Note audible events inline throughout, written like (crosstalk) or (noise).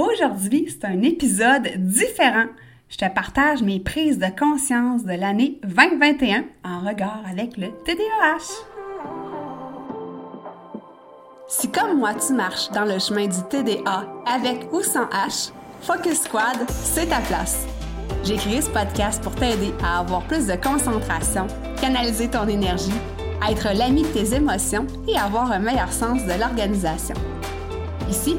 Aujourd'hui, c'est un épisode différent. Je te partage mes prises de conscience de l'année 2021 en regard avec le TDAH. Si comme moi tu marches dans le chemin du TDA avec ou sans H, Focus Squad, c'est ta place. J'ai créé ce podcast pour t'aider à avoir plus de concentration, canaliser ton énergie, être l'ami de tes émotions et avoir un meilleur sens de l'organisation. Ici,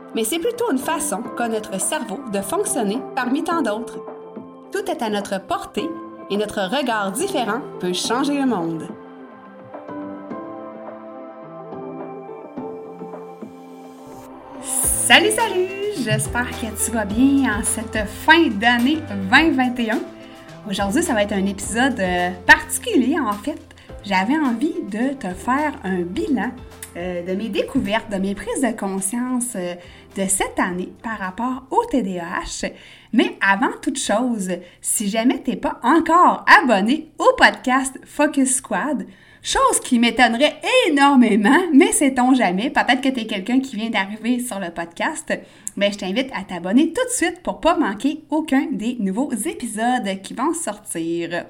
mais c'est plutôt une façon qu'a notre cerveau de fonctionner parmi tant d'autres. Tout est à notre portée et notre regard différent peut changer le monde. Salut, salut! J'espère que tu vas bien en cette fin d'année 2021. Aujourd'hui, ça va être un épisode euh, particulier en fait. J'avais envie de te faire un bilan euh, de mes découvertes, de mes prises de conscience euh, de cette année par rapport au TDAH. Mais avant toute chose, si jamais tu n'es pas encore abonné au podcast Focus Squad, chose qui m'étonnerait énormément, mais sait-on jamais, peut-être que tu es quelqu'un qui vient d'arriver sur le podcast, mais je t'invite à t'abonner tout de suite pour pas manquer aucun des nouveaux épisodes qui vont sortir.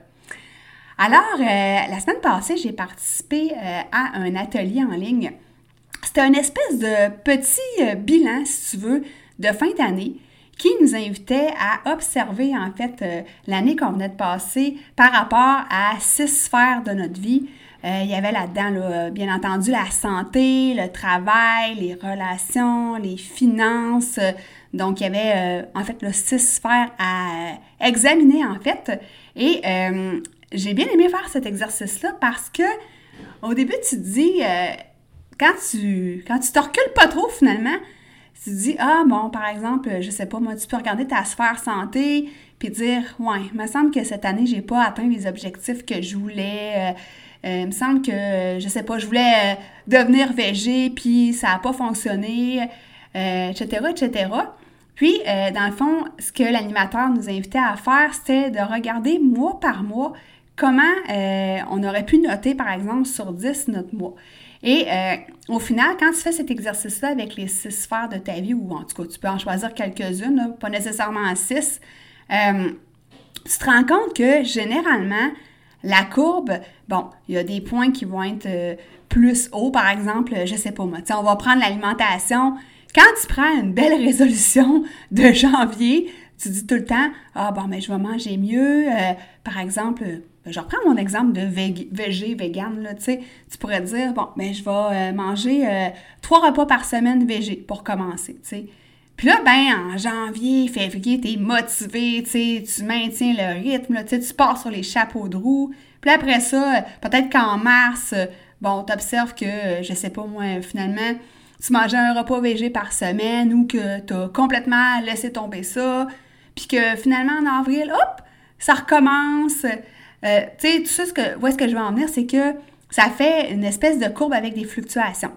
Alors, euh, la semaine passée, j'ai participé euh, à un atelier en ligne. C'était une espèce de petit euh, bilan, si tu veux, de fin d'année qui nous invitait à observer en fait l'année qu'on venait de passer par rapport à six sphères de notre vie. il y avait là-dedans, bien entendu, la santé, le travail, les relations, les finances. donc, il y avait en fait six sphères à examiner en fait. Et j'ai bien aimé faire cet exercice-là parce que au début, tu te dis, euh, quand tu quand tu te recules pas trop finalement, tu te dis, ah bon, par exemple, je sais pas, moi, tu peux regarder ta sphère santé, puis dire, ouais, il me semble que cette année, j'ai pas atteint les objectifs que je voulais. Euh, euh, il me semble que, je sais pas, je voulais devenir végé, puis ça n'a pas fonctionné, etc., etc. Puis, dans le fond, ce que l'animateur nous invitait à faire, c'était de regarder mois par mois comment euh, on aurait pu noter, par exemple, sur 10 notre mois. Et euh, au final, quand tu fais cet exercice-là avec les six sphères de ta vie, ou en tout cas, tu peux en choisir quelques-unes, pas nécessairement six, euh, tu te rends compte que généralement, la courbe, bon, il y a des points qui vont être plus hauts, par exemple, je sais pas moi, on va prendre l'alimentation. Quand tu prends une belle (laughs) résolution de janvier, tu dis tout le temps, ah bon, mais je vais manger mieux. par exemple, ben, je reprends mon exemple de végé, vegan, là, tu tu pourrais dire, bon, ben, je vais euh, manger euh, trois repas par semaine végé pour commencer, tu. Puis là, ben, en janvier, février, t'es motivé, tu tu maintiens le rythme, là, tu tu pars sur les chapeaux de roue. Puis après ça, peut-être qu'en mars, bon, t'observes que, je sais pas moi, finalement, tu mangeais un repas végé par semaine ou que t'as complètement laissé tomber ça. Puis que finalement, en avril, hop, ça recommence. Euh, tu sais, tout ça, ce que, où est-ce que je veux en venir, c'est que ça fait une espèce de courbe avec des fluctuations.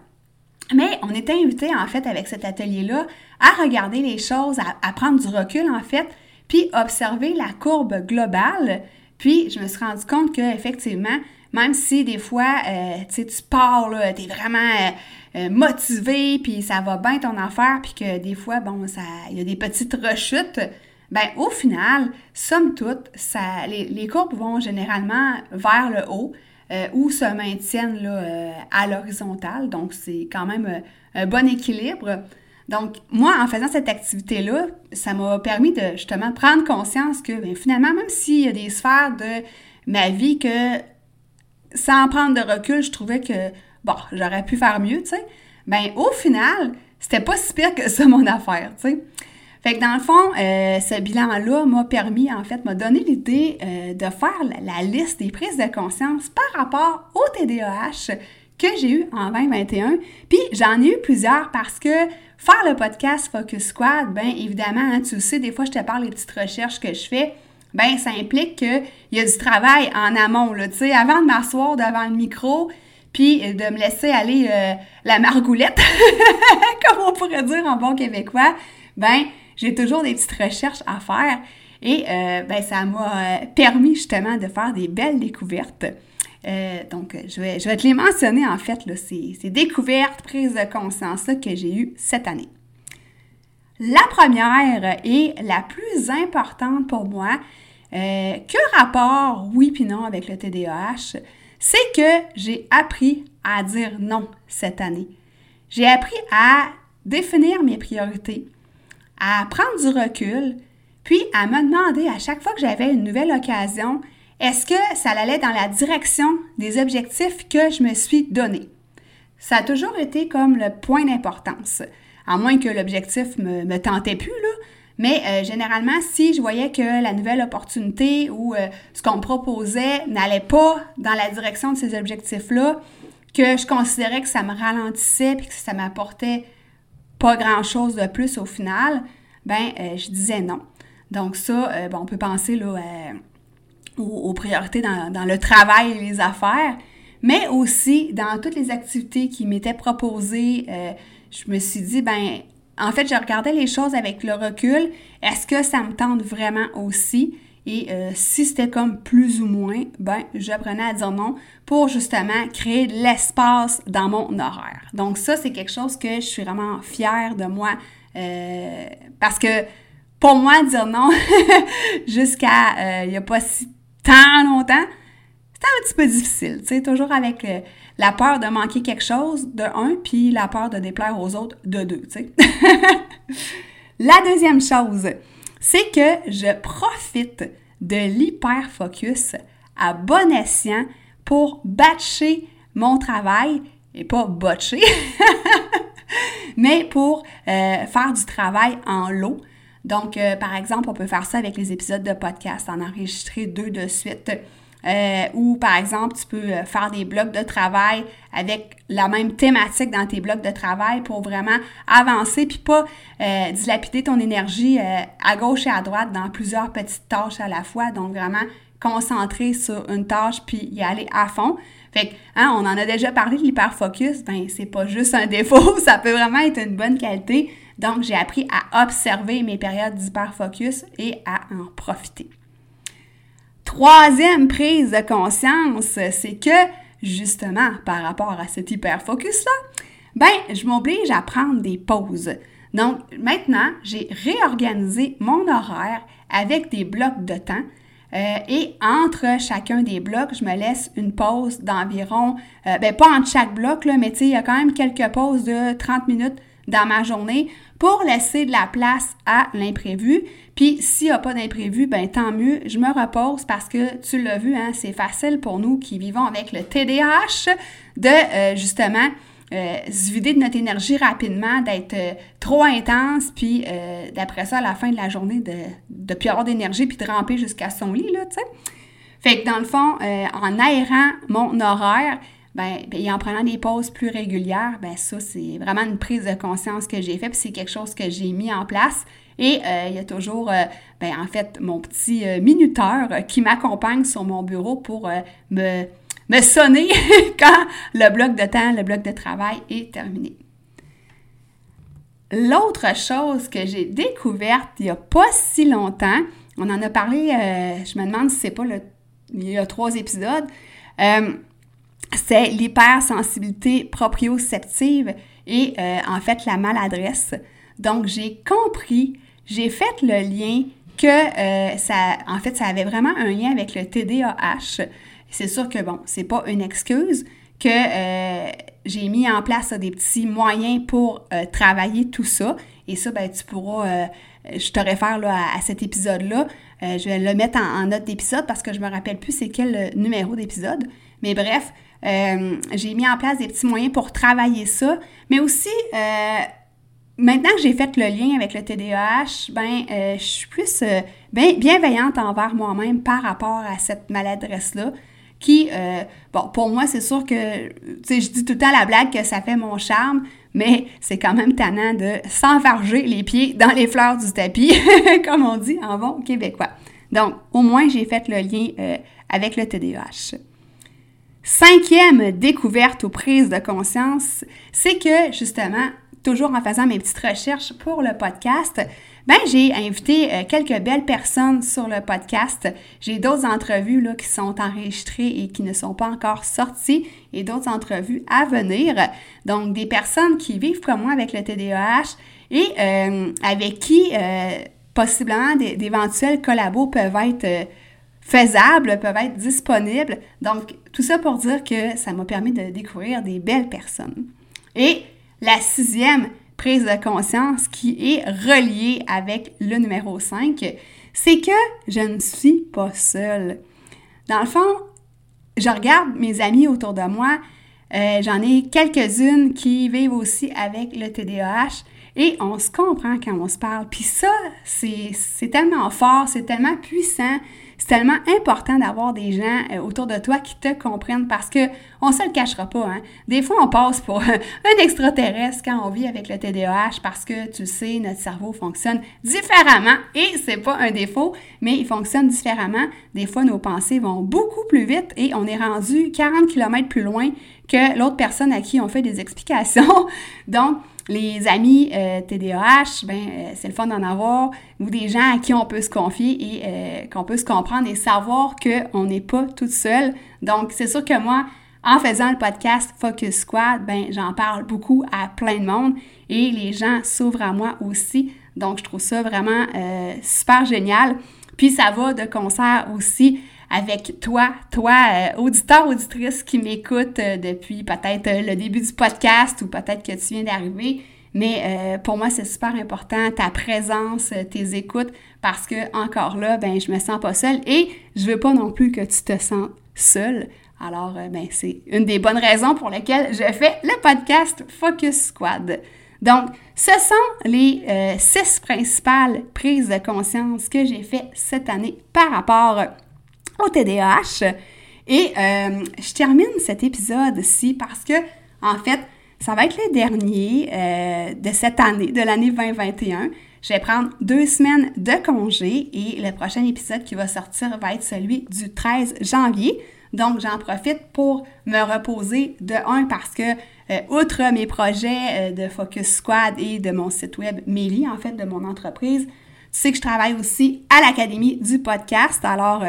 Mais on était invité, en fait, avec cet atelier-là, à regarder les choses, à, prendre du recul, en fait, puis observer la courbe globale. Puis, je me suis rendu compte qu'effectivement, même si des fois, euh, tu pars, tu es vraiment euh, motivé, puis ça va bien ton affaire, puis que des fois, bon, il y a des petites rechutes, ben au final, somme toute, ça, les, courbes vont généralement vers le haut euh, ou se maintiennent là, euh, à l'horizontale. Donc, c'est quand même euh, un bon équilibre. Donc, moi, en faisant cette activité-là, ça m'a permis de justement prendre conscience que ben, finalement, même s'il y a des sphères de ma vie que, sans prendre de recul, je trouvais que, bon, j'aurais pu faire mieux, tu sais, ben au final, c'était pas si pire que ça mon affaire, tu sais. Fait que dans le fond, euh, ce bilan-là m'a permis, en fait, m'a donné l'idée euh, de faire la, liste des prises de conscience par rapport au TDAH que j'ai eu en 2021. Puis j'en ai eu plusieurs parce que faire le podcast Focus Squad, bien évidemment, hein, tu sais, des fois je te parle des petites recherches que je fais, ben ça implique qu'il y a du travail en amont, là, tu sais, avant de m'asseoir devant le micro, puis de me laisser aller euh, la margoulette, (laughs) comme on pourrait dire en bon québécois, ben j'ai toujours des petites recherches à faire et euh, ben, ça m'a euh, permis justement de faire des belles découvertes. donc, je vais, je vais te les mentionner en fait, ces, découvertes, prises de conscience que j'ai eues cette année. La première et la plus importante pour moi, euh, que rapport, oui puis non, avec le TDAH, c'est que j'ai appris à dire non cette année. J'ai appris à définir mes priorités, à prendre du recul, puis à me demander à chaque fois que j'avais une nouvelle occasion, est-ce que ça allait dans la direction des objectifs que je me suis donné? Ça a toujours été comme le point d'importance, à moins que l'objectif me, me tentait plus, là, mais euh, généralement, si je voyais que la nouvelle opportunité ou euh, ce qu'on me proposait n'allait pas dans la direction de ces objectifs-là, que je considérais que ça me ralentissait puis que ça m'apportait grand-chose de plus au final, ben euh, je disais non. Donc ça, bon, on peut penser là, aux, priorités dans, dans, le travail et les affaires, mais aussi dans toutes les activités qui m'étaient proposées. je me suis dit, ben en fait, je regardais les choses avec le recul. Est-ce que ça me tente vraiment aussi? Et euh, si c'était comme plus ou moins, ben, j'apprenais à dire non pour justement créer de l'espace dans mon horaire. Donc ça, c'est quelque chose que je suis vraiment fière de moi euh, parce que pour moi, dire non (laughs) jusqu'à euh, il n'y a pas si tant longtemps, c'était un petit peu difficile. Tu sais, toujours avec la peur de manquer quelque chose, de un, puis la peur de déplaire aux autres, de deux, tu sais. (laughs) la deuxième chose, c'est que je profite de l'hyper-focus à bon escient pour batcher mon travail, et pas botcher, (laughs) mais pour euh, faire du travail en lot. Donc, euh, par exemple, on peut faire ça avec les épisodes de podcast, en enregistrer deux de suite euh, ou par exemple, tu peux euh, faire des blocs de travail avec la même thématique dans tes blocs de travail pour vraiment avancer puis pas euh, dilapider ton énergie à gauche et à droite dans plusieurs petites tâches à la fois. Donc vraiment concentrer sur une tâche puis y aller à fond. Fait que, hein, on en a déjà parlé de l'hyperfocus, ben c'est pas juste un (laughs) défaut, ça peut vraiment être une bonne qualité. Donc j'ai appris à observer mes périodes d'hyperfocus et à en profiter. Troisième prise de conscience, c'est que, justement, par rapport à cet hyper-focus-là, ben, je m'oblige à prendre des pauses. Donc, maintenant, j'ai réorganisé mon horaire avec des blocs de temps. Euh, et entre chacun des blocs, je me laisse une pause d'environ, euh, ben pas entre chaque bloc, là, mais il y a quand même quelques pauses de 30 minutes dans ma journée pour laisser de la place à l'imprévu. Puis s'il n'y a pas d'imprévu, ben tant mieux, je me repose parce que tu l'as vu, hein, c'est facile pour nous qui vivons avec le TDAH de euh, justement euh, se vider de notre énergie rapidement, d'être euh, trop intense, puis d'après ça, à la fin de la journée, de ne plus avoir d'énergie, puis de ramper jusqu'à son lit, là, tu sais. Fait que dans le fond, en aérant mon horaire, ben, ben, et en prenant des pauses plus régulières, ben ça, c'est vraiment une prise de conscience que j'ai faite, puis c'est quelque chose que j'ai mis en place. Et euh, il y a toujours, euh, ben, en fait, mon petit euh, minuteur qui m'accompagne sur mon bureau pour me, me sonner (laughs) quand le bloc de temps, le bloc de travail est terminé. L'autre chose que j'ai découverte il n'y a pas si longtemps, on en a parlé, je me demande si c'est pas le, il y a trois épisodes, c'est l'hypersensibilité proprioceptive et euh, en fait la maladresse. Donc j'ai compris, j'ai fait le lien que euh, ça, en fait, ça avait vraiment un lien avec le TDAH. C'est sûr que bon, c'est pas une excuse que euh, j'ai mis en place des petits moyens pour travailler tout ça. Et ça, ben, tu pourras, je te réfère là, à, cet épisode-là. je vais le mettre en, en note d'épisode parce que je me rappelle plus c'est quel numéro d'épisode. Mais bref, euh, j'ai mis en place des petits moyens pour travailler ça, mais aussi, euh, maintenant que j'ai fait le lien avec le TDAH, ben, euh, je suis plus bienveillante envers moi-même par rapport à cette maladresse-là, qui, bon, pour moi, c'est sûr que, je dis tout temps la blague que ça fait mon charme, mais c'est quand même tannant de s'enfarger les pieds dans les fleurs du tapis, (laughs) comme on dit en bon québécois. Donc, au moins, j'ai fait le lien avec le TDAH. Cinquième découverte ou prise de conscience, c'est que justement, toujours en faisant mes petites recherches pour le podcast, ben j'ai invité euh, quelques belles personnes sur le podcast. J'ai d'autres entrevues là, qui sont enregistrées et qui ne sont pas encore sorties et d'autres entrevues à venir. Donc, des personnes qui vivent comme moi avec le TDAH et euh, avec qui euh, possiblement d'éventuels collabos peuvent être faisables, peuvent être disponibles. Donc, tout ça pour dire que ça m'a permis de découvrir des belles personnes. Et la sixième prise de conscience qui est reliée avec le numéro 5, c'est que je ne suis pas seule. Dans le fond, je regarde mes amis autour de moi, euh, j'en ai quelques-unes qui vivent aussi avec le TDAH et on se comprend quand on se parle. Puis ça, c'est tellement fort, c'est tellement puissant, c'est tellement important d'avoir des gens euh, autour de toi qui te comprennent parce que on se le cachera pas. Hein? Des fois, on passe pour (laughs) un extraterrestre quand on vit avec le TDAH parce que tu sais, notre cerveau fonctionne différemment et c'est pas un défaut, mais il fonctionne différemment. Des fois, nos pensées vont beaucoup plus vite et on est rendu 40 km plus loin que l'autre personne à qui on fait des explications. (laughs) Donc, les amis TDAH, euh, ben, euh, c'est le fun d'en avoir, ou des gens à qui on peut se confier et euh, qu'on peut se comprendre et savoir qu'on n'est pas toute seule. Donc, c'est sûr que moi, en faisant le podcast Focus Squad, ben, j'en parle beaucoup à plein de monde et les gens s'ouvrent à moi aussi. Donc, je trouve ça vraiment super génial. Puis, ça va de concert aussi avec toi, toi, euh, auditeur, auditrice qui m'écoute euh, depuis peut-être euh, le début du podcast ou peut-être que tu viens d'arriver. Mais pour moi, c'est super important, ta présence, tes écoutes, parce que encore là, ben, je me sens pas seule et je veux pas non plus que tu te sens seule. Alors, ben, c'est une des bonnes raisons pour lesquelles je fais le podcast Focus Squad. Donc, ce sont les six principales prises de conscience que j'ai fait cette année par rapport au TDAH. Et euh, je termine cet épisode-ci parce que, en fait, ça va être le dernier euh, de cette année, de l'année 2021. Je vais prendre deux semaines de congé et le prochain épisode qui va sortir va être celui du 13 janvier. Donc, j'en profite pour me reposer de un parce que, euh, outre mes projets de Focus Squad et de mon site web Mélie, en fait, de mon entreprise, tu sais que je travaille aussi à l'Académie du podcast. Alors,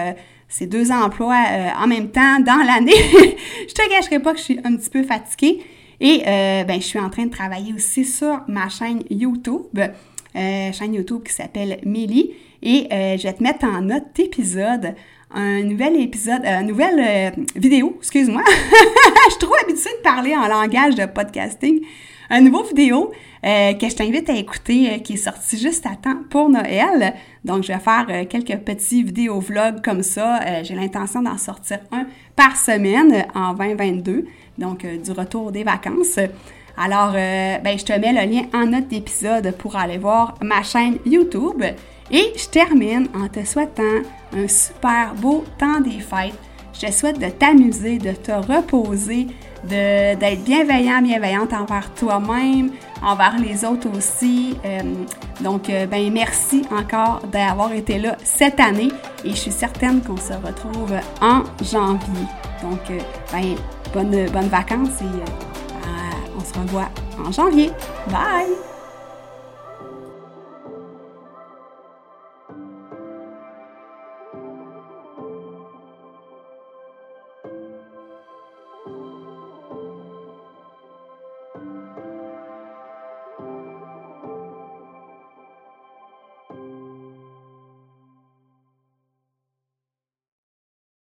c'est deux emplois euh, en même temps dans l'année. (laughs) je te cacherai pas que je suis un petit peu fatiguée. Et euh, ben, je suis en train de travailler aussi sur ma chaîne YouTube, euh, chaîne YouTube qui s'appelle Millie. Et je vais te mettre en note d'épisode un nouvel épisode, une nouvelle vidéo, excuse-moi. (laughs) je suis trop habituée de parler en langage de podcasting. Un nouveau vidéo euh, que je t'invite à écouter, euh, qui est sorti juste à temps pour Noël. Donc, je vais faire euh, quelques petits vidéos vlogs comme ça. J'ai l'intention d'en sortir un par semaine en 2022, donc du retour des vacances. Alors, ben, je te mets le lien en note d'épisode pour aller voir ma chaîne YouTube. Et je termine en te souhaitant un super beau temps des fêtes. Je te souhaite de t'amuser, de te reposer, d'être bienveillant, bienveillante envers toi-même, envers les autres aussi. Euh, donc, euh, ben merci encore d'avoir été là cette année et je suis certaine qu'on se retrouve en janvier. Donc, euh, ben, bonnes bonne vacances et on se revoit en janvier. Bye!